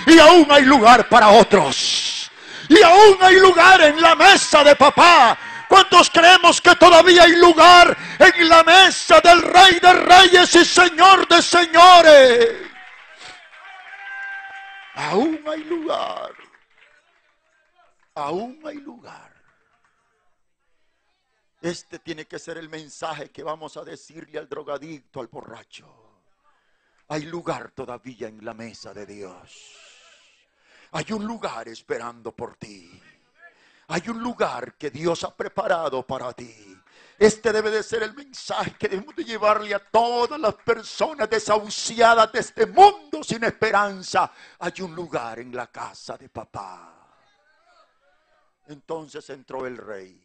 y aún hay lugar para otros. Y aún hay lugar en la mesa de papá. ¿Cuántos creemos que todavía hay lugar en la mesa del Rey de Reyes y Señor de Señores? Aún hay lugar. Aún hay lugar. Este tiene que ser el mensaje que vamos a decirle al drogadicto, al borracho. Hay lugar todavía en la mesa de Dios. Hay un lugar esperando por ti. Hay un lugar que Dios ha preparado para ti. Este debe de ser el mensaje que debemos de llevarle a todas las personas desahuciadas de este mundo sin esperanza. Hay un lugar en la casa de papá. Entonces entró el rey.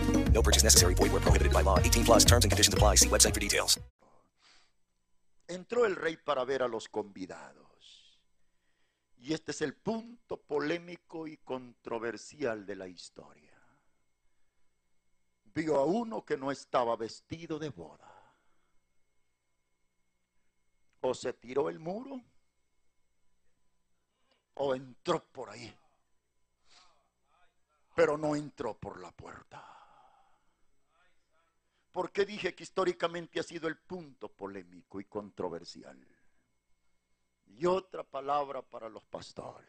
No purchase necessary. Void where prohibited by law. 18 plus terms and conditions apply. See website for details. Entró el rey para ver a los convidados. Y este es el punto polémico y controversial de la historia. Vio a uno que no estaba vestido de boda. O se tiró el muro o entró por ahí. Pero no entró por la puerta. ¿Por qué dije que históricamente ha sido el punto polémico y controversial? Y otra palabra para los pastores.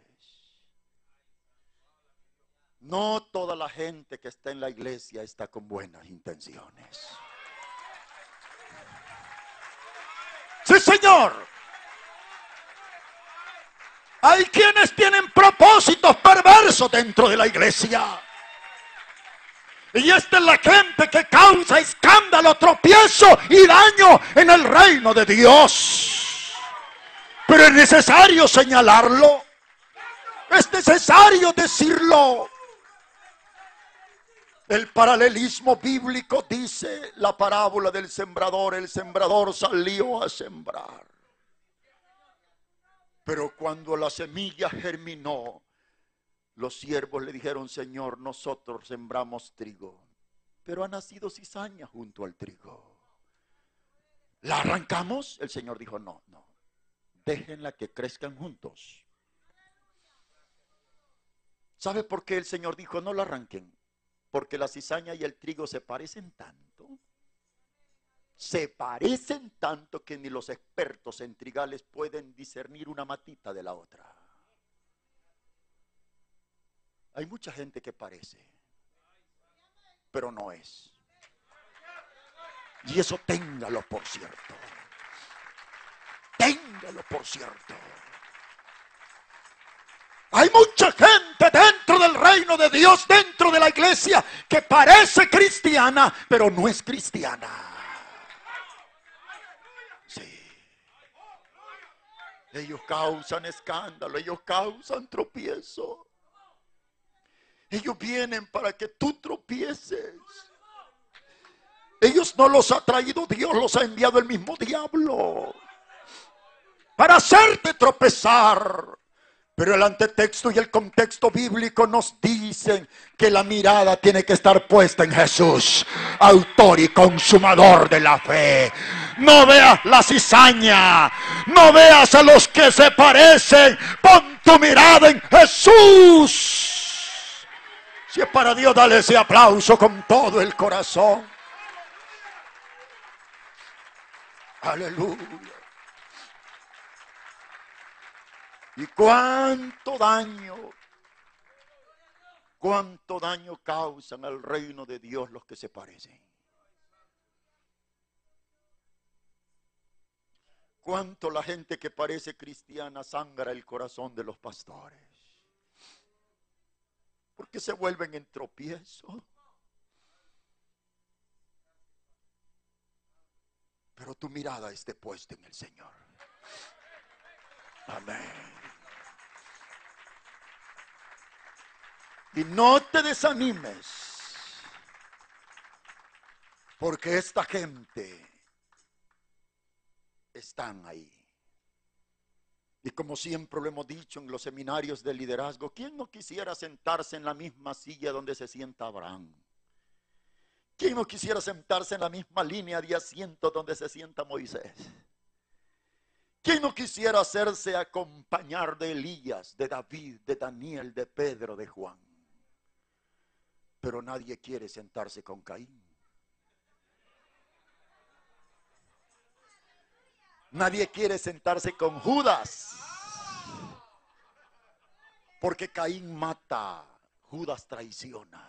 No toda la gente que está en la iglesia está con buenas intenciones. Sí, Señor. Hay quienes tienen propósitos perversos dentro de la iglesia. Y esta es la gente que causa escándalo, tropiezo y daño en el reino de Dios. Pero es necesario señalarlo. Es necesario decirlo. El paralelismo bíblico dice la parábola del sembrador. El sembrador salió a sembrar. Pero cuando la semilla germinó, los siervos le dijeron, Señor, nosotros sembramos trigo, pero ha nacido cizaña junto al trigo. ¿La arrancamos? El Señor dijo, no, no, déjenla que crezcan juntos. ¿Sabe por qué el Señor dijo, no la arranquen? Porque la cizaña y el trigo se parecen tanto. Se parecen tanto que ni los expertos en trigales pueden discernir una matita de la otra. Hay mucha gente que parece, pero no es. Y eso téngalo por cierto. Téngalo por cierto. Hay mucha gente dentro del reino de Dios, dentro de la iglesia, que parece cristiana, pero no es cristiana. Sí. Ellos causan escándalo, ellos causan tropiezo. Ellos vienen para que tú tropieces. Ellos no los ha traído Dios, los ha enviado el mismo diablo. Para hacerte tropezar. Pero el antetexto y el contexto bíblico nos dicen que la mirada tiene que estar puesta en Jesús, autor y consumador de la fe. No veas la cizaña, no veas a los que se parecen, pon tu mirada en Jesús. Si es para Dios, dale ese aplauso con todo el corazón. Aleluya. Y cuánto daño, cuánto daño causan al reino de Dios los que se parecen. Cuánto la gente que parece cristiana sangra el corazón de los pastores porque se vuelven en tropiezo. Pero tu mirada esté puesta en el Señor. Amén. Y no te desanimes, porque esta gente están ahí. Y como siempre lo hemos dicho en los seminarios de liderazgo, ¿quién no quisiera sentarse en la misma silla donde se sienta Abraham? ¿Quién no quisiera sentarse en la misma línea de asiento donde se sienta Moisés? ¿Quién no quisiera hacerse acompañar de Elías, de David, de Daniel, de Pedro, de Juan? Pero nadie quiere sentarse con Caín. Nadie quiere sentarse con Judas. Porque Caín mata, Judas traiciona.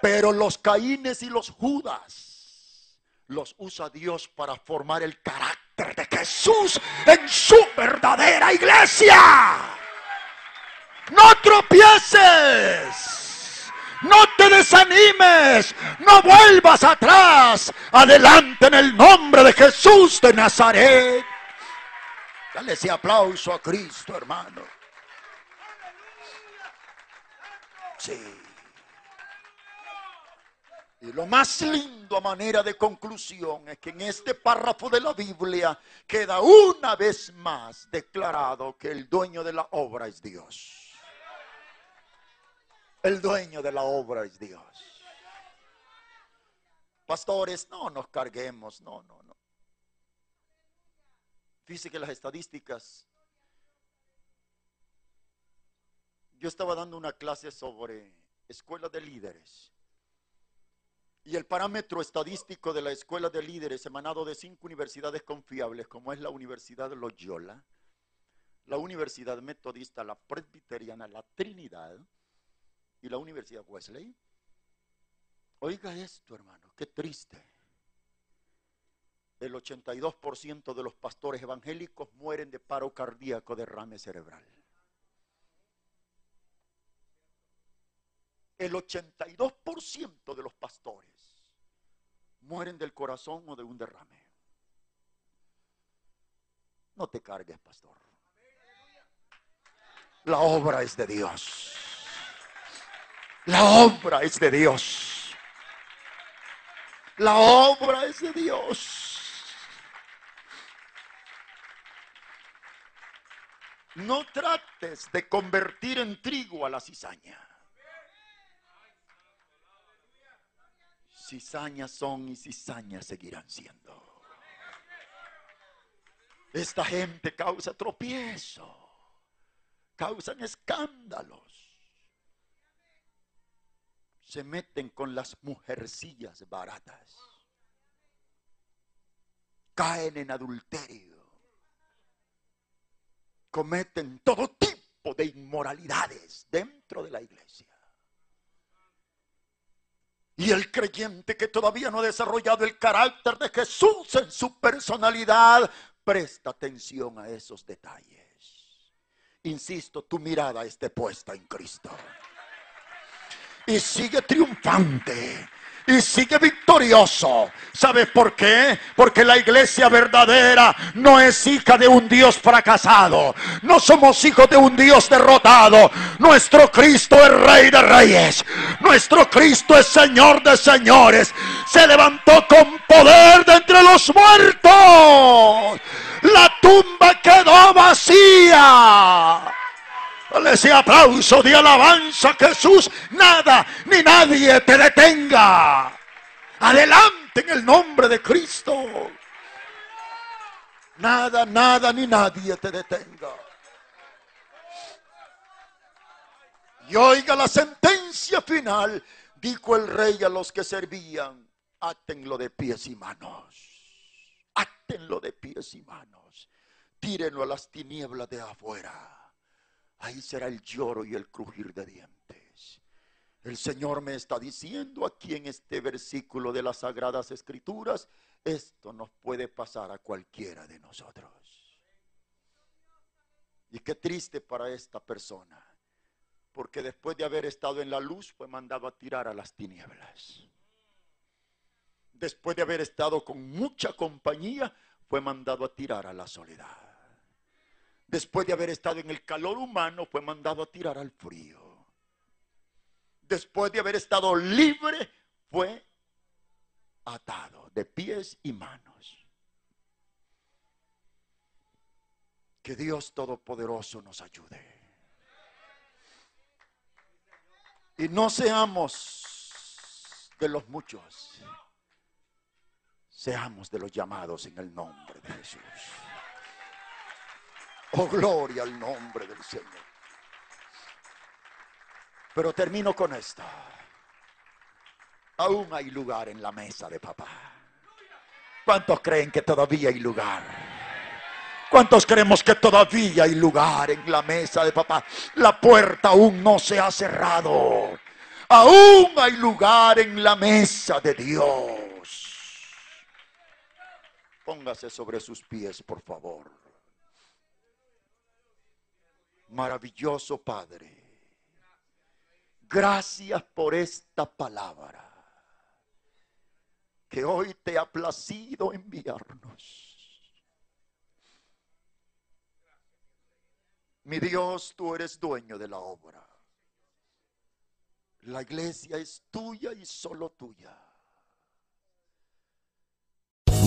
Pero los Caínes y los Judas los usa Dios para formar el carácter de Jesús en su verdadera iglesia. No tropieces. No te desanimes, no vuelvas atrás. Adelante en el nombre de Jesús de Nazaret. Dale ese aplauso a Cristo, hermano. Sí. Y lo más lindo a manera de conclusión es que en este párrafo de la Biblia queda una vez más declarado que el dueño de la obra es Dios. El dueño de la obra es Dios. Pastores, no nos carguemos, no, no, no. Fíjese que las estadísticas. Yo estaba dando una clase sobre escuela de líderes. Y el parámetro estadístico de la escuela de líderes emanado de cinco universidades confiables, como es la Universidad Loyola, la Universidad Metodista, la Presbiteriana, la Trinidad, y la Universidad Wesley. Oiga esto, hermano, qué triste. El 82% de los pastores evangélicos mueren de paro cardíaco, derrame cerebral. El 82% de los pastores mueren del corazón o de un derrame. No te cargues, pastor. La obra es de Dios. La obra es de Dios. La obra es de Dios. No trates de convertir en trigo a la cizaña. Cizañas son y cizañas seguirán siendo. Esta gente causa tropiezo, causan escándalos. Se meten con las mujercillas baratas. Caen en adulterio. Cometen todo tipo de inmoralidades dentro de la iglesia. Y el creyente que todavía no ha desarrollado el carácter de Jesús en su personalidad, presta atención a esos detalles. Insisto, tu mirada esté puesta en Cristo. Y sigue triunfante y sigue victorioso. ¿Sabes por qué? Porque la iglesia verdadera no es hija de un Dios fracasado. No somos hijos de un Dios derrotado. Nuestro Cristo es Rey de Reyes. Nuestro Cristo es Señor de Señores. Se levantó con poder de entre los muertos. La tumba quedó vacía. Dale ese aplauso de alabanza, Jesús. Nada ni nadie te detenga. Adelante en el nombre de Cristo. Nada, nada ni nadie te detenga. Y oiga la sentencia final. Dijo el rey a los que servían, átenlo de pies y manos. Átenlo de pies y manos. Tírenlo a las tinieblas de afuera ahí será el lloro y el crujir de dientes. El Señor me está diciendo aquí en este versículo de las Sagradas Escrituras, esto nos puede pasar a cualquiera de nosotros. Y qué triste para esta persona, porque después de haber estado en la luz fue mandado a tirar a las tinieblas. Después de haber estado con mucha compañía, fue mandado a tirar a la soledad después de haber estado en el calor humano, fue mandado a tirar al frío. Después de haber estado libre, fue atado de pies y manos. Que Dios Todopoderoso nos ayude. Y no seamos de los muchos, seamos de los llamados en el nombre de Jesús. Oh, gloria al nombre del Señor. Pero termino con esto. Aún hay lugar en la mesa de papá. ¿Cuántos creen que todavía hay lugar? ¿Cuántos creemos que todavía hay lugar en la mesa de papá? La puerta aún no se ha cerrado. Aún hay lugar en la mesa de Dios. Póngase sobre sus pies, por favor maravilloso Padre. Gracias por esta palabra que hoy te ha placido enviarnos. Mi Dios, tú eres dueño de la obra. La iglesia es tuya y solo tuya.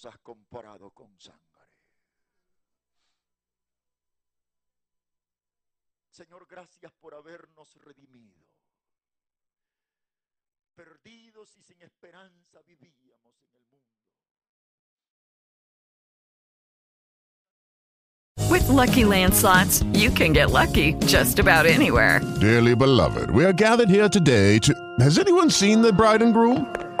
Tú nos has comparado con sangre. Señor, gracias por habernos redimido. Perdidos y sin esperanza vivíamos en el mundo. With lucky landslots, you can get lucky just about anywhere. Dearly beloved, we are gathered here today to. Has anyone seen the bride and groom?